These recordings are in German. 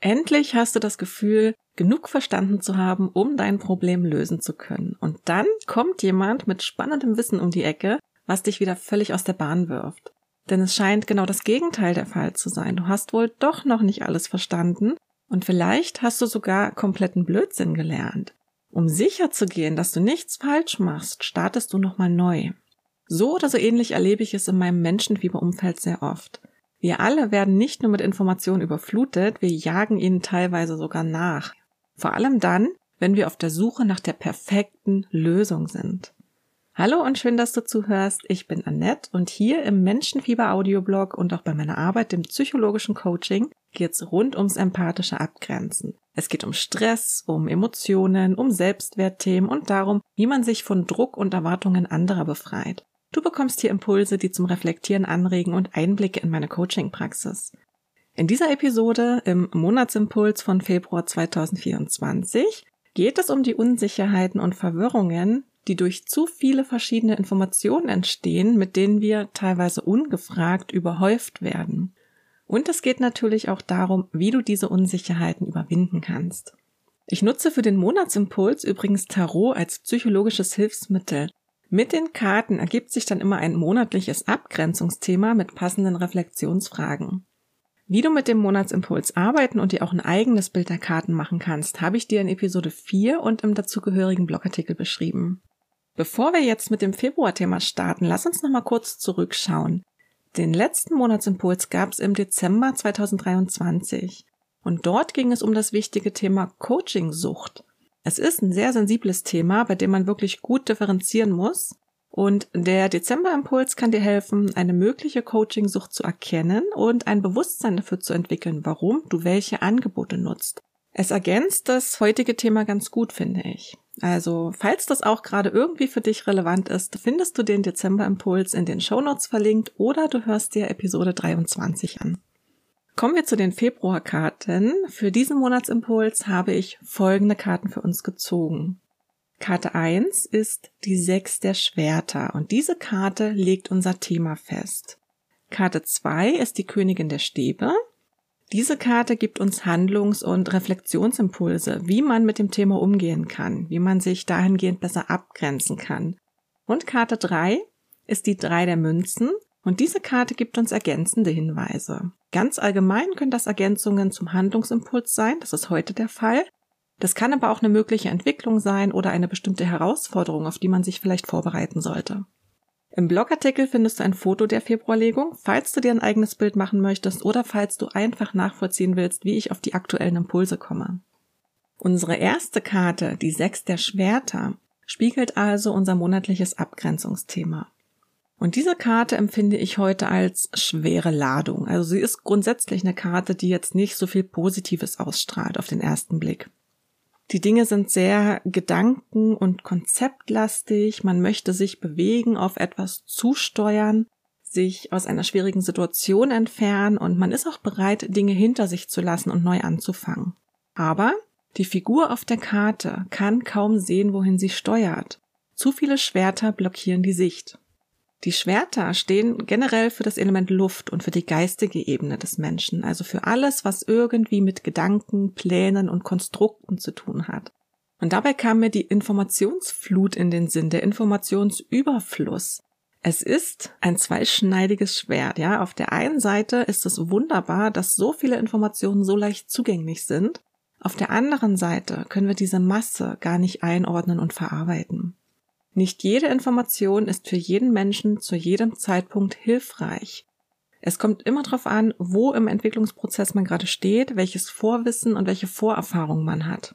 Endlich hast du das Gefühl, genug verstanden zu haben, um dein Problem lösen zu können. Und dann kommt jemand mit spannendem Wissen um die Ecke, was dich wieder völlig aus der Bahn wirft. Denn es scheint genau das Gegenteil der Fall zu sein. Du hast wohl doch noch nicht alles verstanden und vielleicht hast du sogar kompletten Blödsinn gelernt. Um sicher zu gehen, dass du nichts falsch machst, startest du nochmal neu. So oder so ähnlich erlebe ich es in meinem Menschenfieberumfeld sehr oft. Wir alle werden nicht nur mit Informationen überflutet, wir jagen ihnen teilweise sogar nach. Vor allem dann, wenn wir auf der Suche nach der perfekten Lösung sind. Hallo und schön, dass du zuhörst. Ich bin Annette und hier im Menschenfieber Audioblog und auch bei meiner Arbeit im psychologischen Coaching geht's rund ums empathische Abgrenzen. Es geht um Stress, um Emotionen, um Selbstwertthemen und darum, wie man sich von Druck und Erwartungen anderer befreit. Du bekommst hier Impulse, die zum Reflektieren anregen und Einblicke in meine Coaching-Praxis. In dieser Episode im Monatsimpuls von Februar 2024 geht es um die Unsicherheiten und Verwirrungen, die durch zu viele verschiedene Informationen entstehen, mit denen wir teilweise ungefragt überhäuft werden. Und es geht natürlich auch darum, wie du diese Unsicherheiten überwinden kannst. Ich nutze für den Monatsimpuls übrigens Tarot als psychologisches Hilfsmittel. Mit den Karten ergibt sich dann immer ein monatliches Abgrenzungsthema mit passenden Reflexionsfragen. Wie du mit dem Monatsimpuls arbeiten und dir auch ein eigenes Bild der Karten machen kannst, habe ich dir in Episode 4 und im dazugehörigen Blogartikel beschrieben. Bevor wir jetzt mit dem Februarthema starten, lass uns noch mal kurz zurückschauen. Den letzten Monatsimpuls gab es im Dezember 2023 und dort ging es um das wichtige Thema Coaching-Sucht. Es ist ein sehr sensibles Thema, bei dem man wirklich gut differenzieren muss. Und der Dezember-Impuls kann dir helfen, eine mögliche Coaching-Sucht zu erkennen und ein Bewusstsein dafür zu entwickeln, warum du welche Angebote nutzt. Es ergänzt das heutige Thema ganz gut, finde ich. Also, falls das auch gerade irgendwie für dich relevant ist, findest du den Dezember-Impuls in den Shownotes verlinkt oder du hörst dir Episode 23 an. Kommen wir zu den Februarkarten. Für diesen Monatsimpuls habe ich folgende Karten für uns gezogen. Karte 1 ist die Sechs der Schwerter und diese Karte legt unser Thema fest. Karte 2 ist die Königin der Stäbe. Diese Karte gibt uns Handlungs- und Reflexionsimpulse, wie man mit dem Thema umgehen kann, wie man sich dahingehend besser abgrenzen kann. Und Karte 3 ist die Drei der Münzen und diese Karte gibt uns ergänzende Hinweise. Ganz allgemein können das Ergänzungen zum Handlungsimpuls sein, das ist heute der Fall. Das kann aber auch eine mögliche Entwicklung sein oder eine bestimmte Herausforderung, auf die man sich vielleicht vorbereiten sollte. Im Blogartikel findest du ein Foto der Februarlegung, falls du dir ein eigenes Bild machen möchtest oder falls du einfach nachvollziehen willst, wie ich auf die aktuellen Impulse komme. Unsere erste Karte, die Sechs der Schwerter, spiegelt also unser monatliches Abgrenzungsthema. Und diese Karte empfinde ich heute als schwere Ladung. Also sie ist grundsätzlich eine Karte, die jetzt nicht so viel Positives ausstrahlt auf den ersten Blick. Die Dinge sind sehr gedanken- und konzeptlastig. Man möchte sich bewegen, auf etwas zusteuern, sich aus einer schwierigen Situation entfernen und man ist auch bereit, Dinge hinter sich zu lassen und neu anzufangen. Aber die Figur auf der Karte kann kaum sehen, wohin sie steuert. Zu viele Schwerter blockieren die Sicht. Die Schwerter stehen generell für das Element Luft und für die geistige Ebene des Menschen, also für alles, was irgendwie mit Gedanken, Plänen und Konstrukten zu tun hat. Und dabei kam mir die Informationsflut in den Sinn, der Informationsüberfluss. Es ist ein zweischneidiges Schwert, ja. Auf der einen Seite ist es wunderbar, dass so viele Informationen so leicht zugänglich sind. Auf der anderen Seite können wir diese Masse gar nicht einordnen und verarbeiten. Nicht jede Information ist für jeden Menschen zu jedem Zeitpunkt hilfreich. Es kommt immer darauf an, wo im Entwicklungsprozess man gerade steht, welches Vorwissen und welche Vorerfahrung man hat.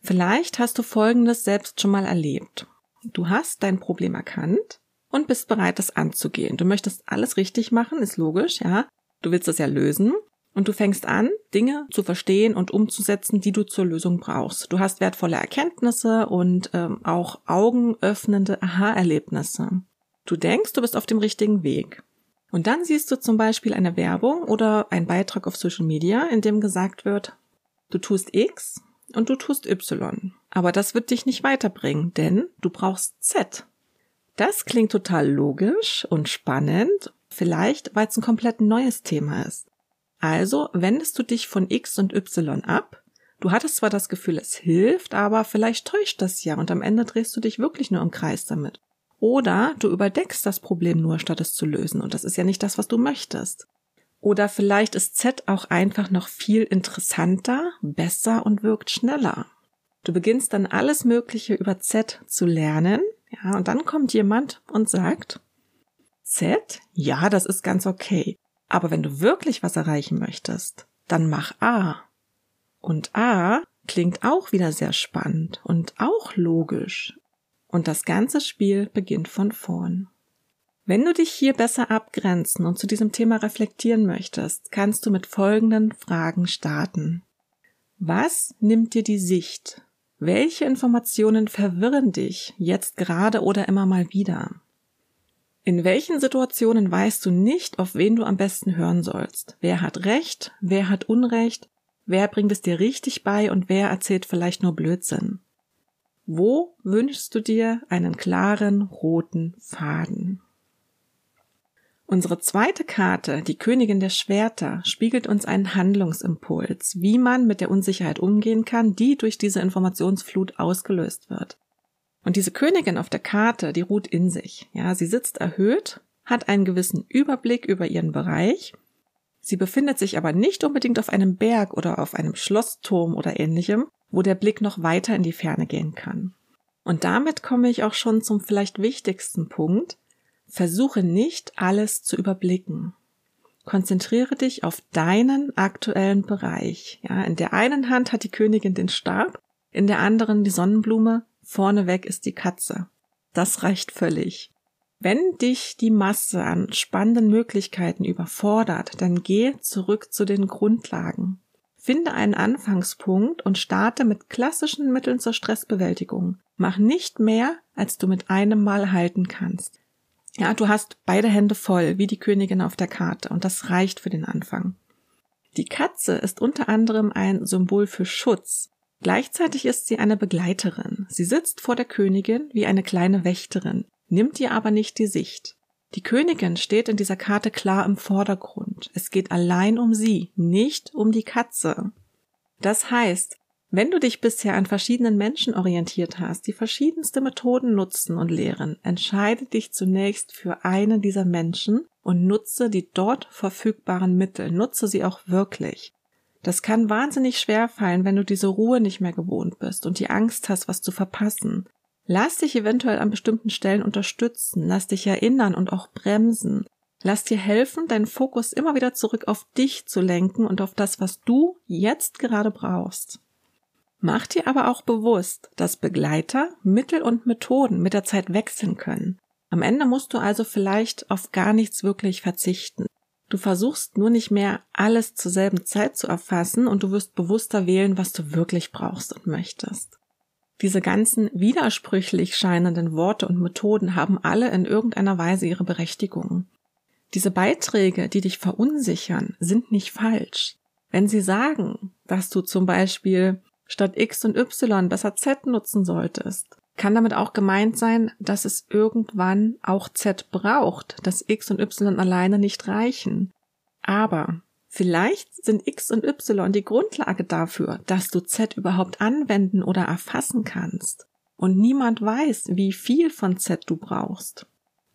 Vielleicht hast du Folgendes selbst schon mal erlebt. Du hast dein Problem erkannt und bist bereit, das anzugehen. Du möchtest alles richtig machen, ist logisch, ja. Du willst es ja lösen und du fängst an, Dinge zu verstehen und umzusetzen, die du zur Lösung brauchst. Du hast wertvolle Erkenntnisse und ähm, auch augenöffnende Aha-Erlebnisse. Du denkst, du bist auf dem richtigen Weg. Und dann siehst du zum Beispiel eine Werbung oder einen Beitrag auf Social Media, in dem gesagt wird, du tust X und du tust Y. Aber das wird dich nicht weiterbringen, denn du brauchst Z. Das klingt total logisch und spannend, vielleicht weil es ein komplett neues Thema ist. Also wendest du dich von X und Y ab. Du hattest zwar das Gefühl, es hilft, aber vielleicht täuscht das ja und am Ende drehst du dich wirklich nur im Kreis damit. Oder du überdeckst das Problem nur, statt es zu lösen und das ist ja nicht das, was du möchtest. Oder vielleicht ist Z auch einfach noch viel interessanter, besser und wirkt schneller. Du beginnst dann alles Mögliche über Z zu lernen, ja, und dann kommt jemand und sagt, Z, ja, das ist ganz okay. Aber wenn du wirklich was erreichen möchtest, dann mach A. Und A klingt auch wieder sehr spannend und auch logisch. Und das ganze Spiel beginnt von vorn. Wenn du dich hier besser abgrenzen und zu diesem Thema reflektieren möchtest, kannst du mit folgenden Fragen starten. Was nimmt dir die Sicht? Welche Informationen verwirren dich jetzt gerade oder immer mal wieder? In welchen Situationen weißt du nicht, auf wen du am besten hören sollst? Wer hat Recht? Wer hat Unrecht? Wer bringt es dir richtig bei und wer erzählt vielleicht nur Blödsinn? Wo wünschst du dir einen klaren roten Faden? Unsere zweite Karte, die Königin der Schwerter, spiegelt uns einen Handlungsimpuls, wie man mit der Unsicherheit umgehen kann, die durch diese Informationsflut ausgelöst wird. Und diese Königin auf der Karte, die ruht in sich. Ja, sie sitzt erhöht, hat einen gewissen Überblick über ihren Bereich. Sie befindet sich aber nicht unbedingt auf einem Berg oder auf einem Schlossturm oder ähnlichem, wo der Blick noch weiter in die Ferne gehen kann. Und damit komme ich auch schon zum vielleicht wichtigsten Punkt. Versuche nicht alles zu überblicken. Konzentriere dich auf deinen aktuellen Bereich. Ja, in der einen Hand hat die Königin den Stab, in der anderen die Sonnenblume vorneweg ist die Katze. Das reicht völlig. Wenn dich die Masse an spannenden Möglichkeiten überfordert, dann geh zurück zu den Grundlagen. Finde einen Anfangspunkt und starte mit klassischen Mitteln zur Stressbewältigung. Mach nicht mehr, als du mit einem Mal halten kannst. Ja, du hast beide Hände voll, wie die Königin auf der Karte, und das reicht für den Anfang. Die Katze ist unter anderem ein Symbol für Schutz. Gleichzeitig ist sie eine Begleiterin. Sie sitzt vor der Königin wie eine kleine Wächterin, nimmt ihr aber nicht die Sicht. Die Königin steht in dieser Karte klar im Vordergrund. Es geht allein um sie, nicht um die Katze. Das heißt, wenn du dich bisher an verschiedenen Menschen orientiert hast, die verschiedenste Methoden nutzen und lehren, entscheide dich zunächst für einen dieser Menschen und nutze die dort verfügbaren Mittel. Nutze sie auch wirklich. Das kann wahnsinnig schwer fallen, wenn du diese Ruhe nicht mehr gewohnt bist und die Angst hast, was zu verpassen. Lass dich eventuell an bestimmten Stellen unterstützen, lass dich erinnern und auch bremsen. Lass dir helfen, deinen Fokus immer wieder zurück auf dich zu lenken und auf das, was du jetzt gerade brauchst. Mach dir aber auch bewusst, dass Begleiter, Mittel und Methoden mit der Zeit wechseln können. Am Ende musst du also vielleicht auf gar nichts wirklich verzichten. Du versuchst nur nicht mehr alles zur selben Zeit zu erfassen und du wirst bewusster wählen, was du wirklich brauchst und möchtest. Diese ganzen widersprüchlich scheinenden Worte und Methoden haben alle in irgendeiner Weise ihre Berechtigung. Diese Beiträge, die dich verunsichern, sind nicht falsch. Wenn sie sagen, dass du zum Beispiel statt X und Y besser Z nutzen solltest, kann damit auch gemeint sein, dass es irgendwann auch Z braucht, dass X und Y alleine nicht reichen. Aber vielleicht sind X und Y die Grundlage dafür, dass du Z überhaupt anwenden oder erfassen kannst. Und niemand weiß, wie viel von Z du brauchst.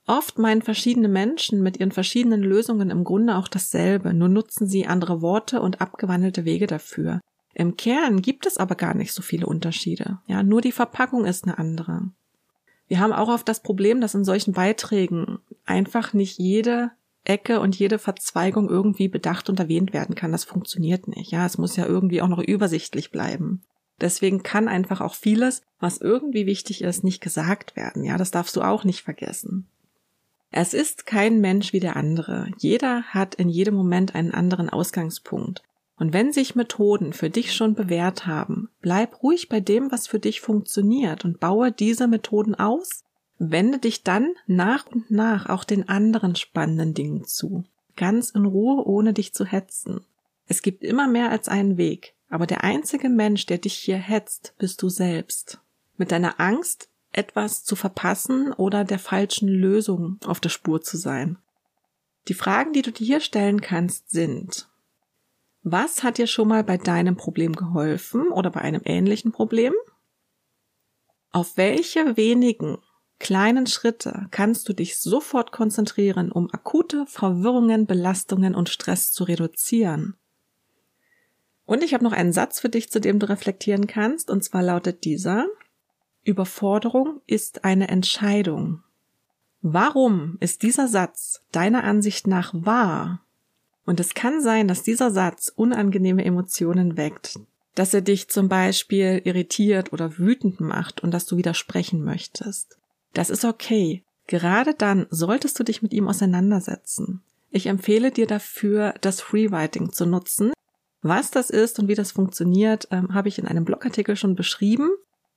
Oft meinen verschiedene Menschen mit ihren verschiedenen Lösungen im Grunde auch dasselbe, nur nutzen sie andere Worte und abgewandelte Wege dafür. Im Kern gibt es aber gar nicht so viele Unterschiede. Ja, nur die Verpackung ist eine andere. Wir haben auch oft das Problem, dass in solchen Beiträgen einfach nicht jede Ecke und jede Verzweigung irgendwie bedacht und erwähnt werden kann. Das funktioniert nicht. Ja, es muss ja irgendwie auch noch übersichtlich bleiben. Deswegen kann einfach auch vieles, was irgendwie wichtig ist, nicht gesagt werden. Ja, das darfst du auch nicht vergessen. Es ist kein Mensch wie der andere. Jeder hat in jedem Moment einen anderen Ausgangspunkt. Und wenn sich Methoden für dich schon bewährt haben, bleib ruhig bei dem, was für dich funktioniert und baue diese Methoden aus. Wende dich dann nach und nach auch den anderen spannenden Dingen zu. Ganz in Ruhe, ohne dich zu hetzen. Es gibt immer mehr als einen Weg, aber der einzige Mensch, der dich hier hetzt, bist du selbst. Mit deiner Angst, etwas zu verpassen oder der falschen Lösung auf der Spur zu sein. Die Fragen, die du dir hier stellen kannst, sind, Was hat dir schon mal bei deinem Problem geholfen oder bei einem ähnlichen Problem? Auf welche wenigen kleinen Schritte kannst du dich sofort konzentrieren, um akute Verwirrungen, Belastungen und Stress zu reduzieren? Und ich habe noch einen Satz für dich, zu dem du reflektieren kannst, und zwar lautet dieser Überforderung ist eine Entscheidung. Warum ist dieser Satz deiner Ansicht nach wahr? Und es kann sein, dass dieser Satz unangenehme Emotionen weckt, dass er dich zum Beispiel irritiert oder wütend macht und dass du widersprechen möchtest. Das ist okay. Gerade dann solltest du dich mit ihm auseinandersetzen. Ich empfehle dir dafür, das Freewriting zu nutzen. Was das ist und wie das funktioniert, ähm, habe ich in einem Blogartikel schon beschrieben.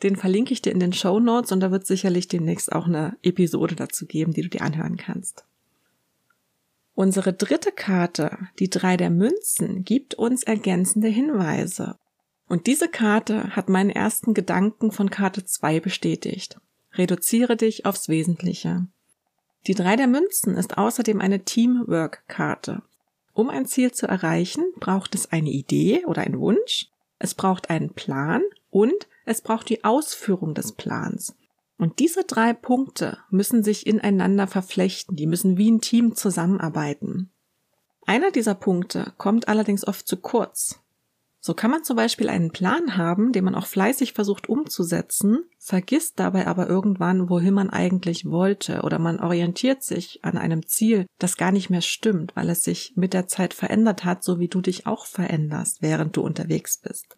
Den verlinke ich dir in den Show Notes und da wird sicherlich demnächst auch eine Episode dazu geben, die du dir anhören kannst. Unsere dritte Karte, die drei der Münzen, gibt uns ergänzende Hinweise. Und diese Karte hat meinen ersten Gedanken von Karte 2 bestätigt. Reduziere dich aufs Wesentliche. Die drei der Münzen ist außerdem eine Teamwork-Karte. Um ein Ziel zu erreichen, braucht es eine Idee oder einen Wunsch, es braucht einen Plan und es braucht die Ausführung des Plans. Und diese drei Punkte müssen sich ineinander verflechten, die müssen wie ein Team zusammenarbeiten. Einer dieser Punkte kommt allerdings oft zu kurz. So kann man zum Beispiel einen Plan haben, den man auch fleißig versucht umzusetzen, vergisst dabei aber irgendwann, wohin man eigentlich wollte, oder man orientiert sich an einem Ziel, das gar nicht mehr stimmt, weil es sich mit der Zeit verändert hat, so wie du dich auch veränderst, während du unterwegs bist.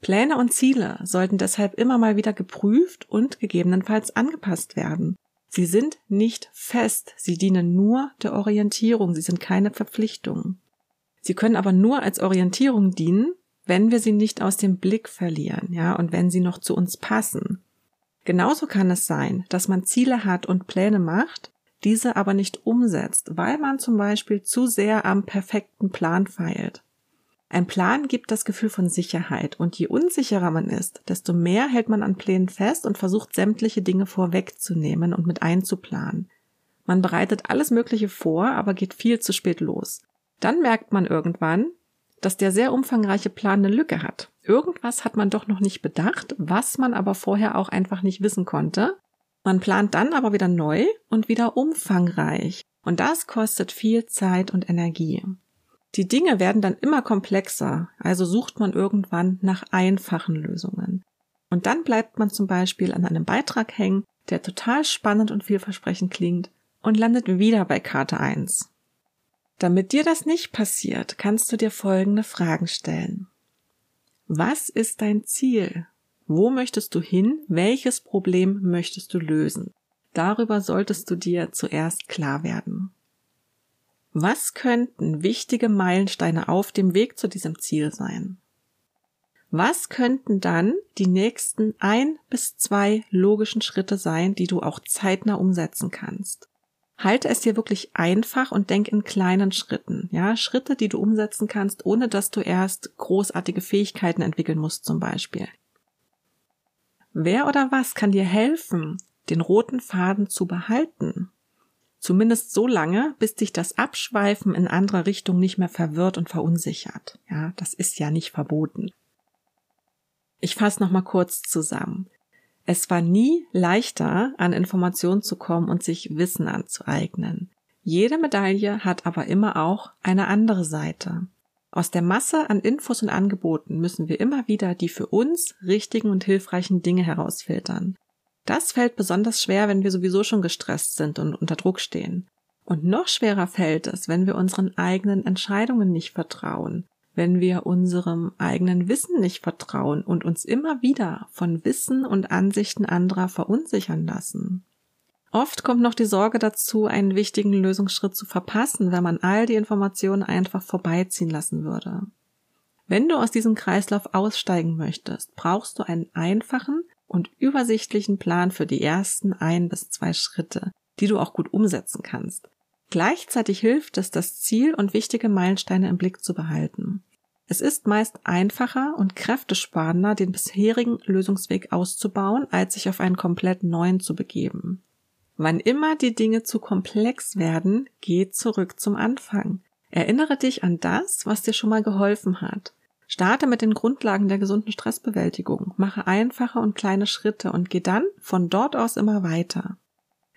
Pläne und Ziele sollten deshalb immer mal wieder geprüft und gegebenenfalls angepasst werden. Sie sind nicht fest, sie dienen nur der Orientierung, sie sind keine Verpflichtung. Sie können aber nur als Orientierung dienen, wenn wir sie nicht aus dem Blick verlieren, ja, und wenn sie noch zu uns passen. Genauso kann es sein, dass man Ziele hat und Pläne macht, diese aber nicht umsetzt, weil man zum Beispiel zu sehr am perfekten Plan feilt. Ein Plan gibt das Gefühl von Sicherheit und je unsicherer man ist, desto mehr hält man an Plänen fest und versucht sämtliche Dinge vorwegzunehmen und mit einzuplanen. Man bereitet alles Mögliche vor, aber geht viel zu spät los. Dann merkt man irgendwann, dass der sehr umfangreiche Plan eine Lücke hat. Irgendwas hat man doch noch nicht bedacht, was man aber vorher auch einfach nicht wissen konnte. Man plant dann aber wieder neu und wieder umfangreich. Und das kostet viel Zeit und Energie. Die Dinge werden dann immer komplexer, also sucht man irgendwann nach einfachen Lösungen. Und dann bleibt man zum Beispiel an einem Beitrag hängen, der total spannend und vielversprechend klingt und landet wieder bei Karte 1. Damit dir das nicht passiert, kannst du dir folgende Fragen stellen. Was ist dein Ziel? Wo möchtest du hin? Welches Problem möchtest du lösen? Darüber solltest du dir zuerst klar werden. Was könnten wichtige Meilensteine auf dem Weg zu diesem Ziel sein? Was könnten dann die nächsten ein bis zwei logischen Schritte sein, die du auch zeitnah umsetzen kannst? halte es dir wirklich einfach und denk in kleinen Schritten. Ja, Schritte, die du umsetzen kannst, ohne dass du erst großartige Fähigkeiten entwickeln musst, zum Beispiel. Wer oder was kann dir helfen, den roten Faden zu behalten? Zumindest so lange, bis dich das Abschweifen in andere Richtung nicht mehr verwirrt und verunsichert. Ja, das ist ja nicht verboten. Ich fasse nochmal kurz zusammen. Es war nie leichter, an Informationen zu kommen und sich Wissen anzueignen. Jede Medaille hat aber immer auch eine andere Seite. Aus der Masse an Infos und Angeboten müssen wir immer wieder die für uns richtigen und hilfreichen Dinge herausfiltern. Das fällt besonders schwer, wenn wir sowieso schon gestresst sind und unter Druck stehen. Und noch schwerer fällt es, wenn wir unseren eigenen Entscheidungen nicht vertrauen, wenn wir unserem eigenen Wissen nicht vertrauen und uns immer wieder von Wissen und Ansichten anderer verunsichern lassen. Oft kommt noch die Sorge dazu, einen wichtigen Lösungsschritt zu verpassen, wenn man all die Informationen einfach vorbeiziehen lassen würde. Wenn du aus diesem Kreislauf aussteigen möchtest, brauchst du einen einfachen und übersichtlichen Plan für die ersten ein bis zwei Schritte, die du auch gut umsetzen kannst. Gleichzeitig hilft es, das Ziel und wichtige Meilensteine im Blick zu behalten. Es ist meist einfacher und kräftesparender, den bisherigen Lösungsweg auszubauen, als sich auf einen komplett neuen zu begeben. Wann immer die Dinge zu komplex werden, geht zurück zum Anfang. Erinnere dich an das, was dir schon mal geholfen hat. Starte mit den Grundlagen der gesunden Stressbewältigung, mache einfache und kleine Schritte und geh dann von dort aus immer weiter.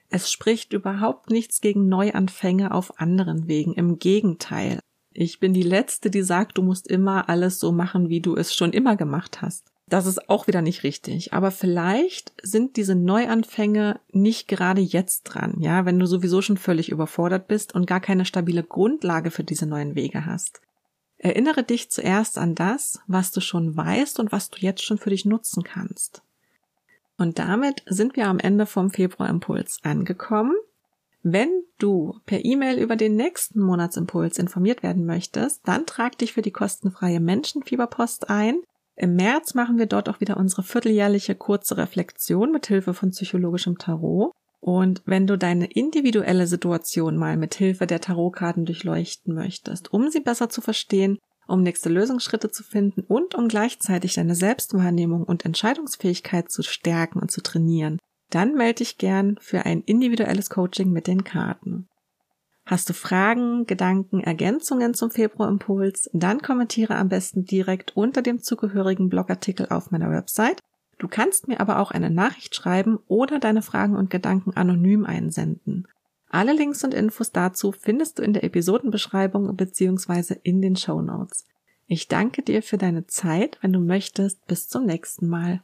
Es spricht überhaupt nichts gegen Neuanfänge auf anderen Wegen, im Gegenteil. Ich bin die Letzte, die sagt, du musst immer alles so machen, wie du es schon immer gemacht hast. Das ist auch wieder nicht richtig. Aber vielleicht sind diese Neuanfänge nicht gerade jetzt dran, ja, wenn du sowieso schon völlig überfordert bist und gar keine stabile Grundlage für diese neuen Wege hast. Erinnere dich zuerst an das, was du schon weißt und was du jetzt schon für dich nutzen kannst. Und damit sind wir am Ende vom Februarimpuls angekommen. Wenn du per E-Mail über den nächsten Monatsimpuls informiert werden möchtest, dann trag dich für die kostenfreie Menschenfieberpost ein. Im März machen wir dort auch wieder unsere vierteljährliche kurze Reflexion mit Hilfe von psychologischem Tarot. Und wenn du deine individuelle Situation mal mit Hilfe der Tarotkarten durchleuchten möchtest, um sie besser zu verstehen, um nächste Lösungsschritte zu finden und um gleichzeitig deine Selbstwahrnehmung und Entscheidungsfähigkeit zu stärken und zu trainieren, dann melde dich gern für ein individuelles Coaching mit den Karten. Hast du Fragen, Gedanken, Ergänzungen zum Februarimpuls? Dann kommentiere am besten direkt unter dem zugehörigen Blogartikel auf meiner Website Du kannst mir aber auch eine Nachricht schreiben oder deine Fragen und Gedanken anonym einsenden. Alle Links und Infos dazu findest du in der Episodenbeschreibung bzw. in den Show Notes. Ich danke dir für deine Zeit. Wenn du möchtest, bis zum nächsten Mal.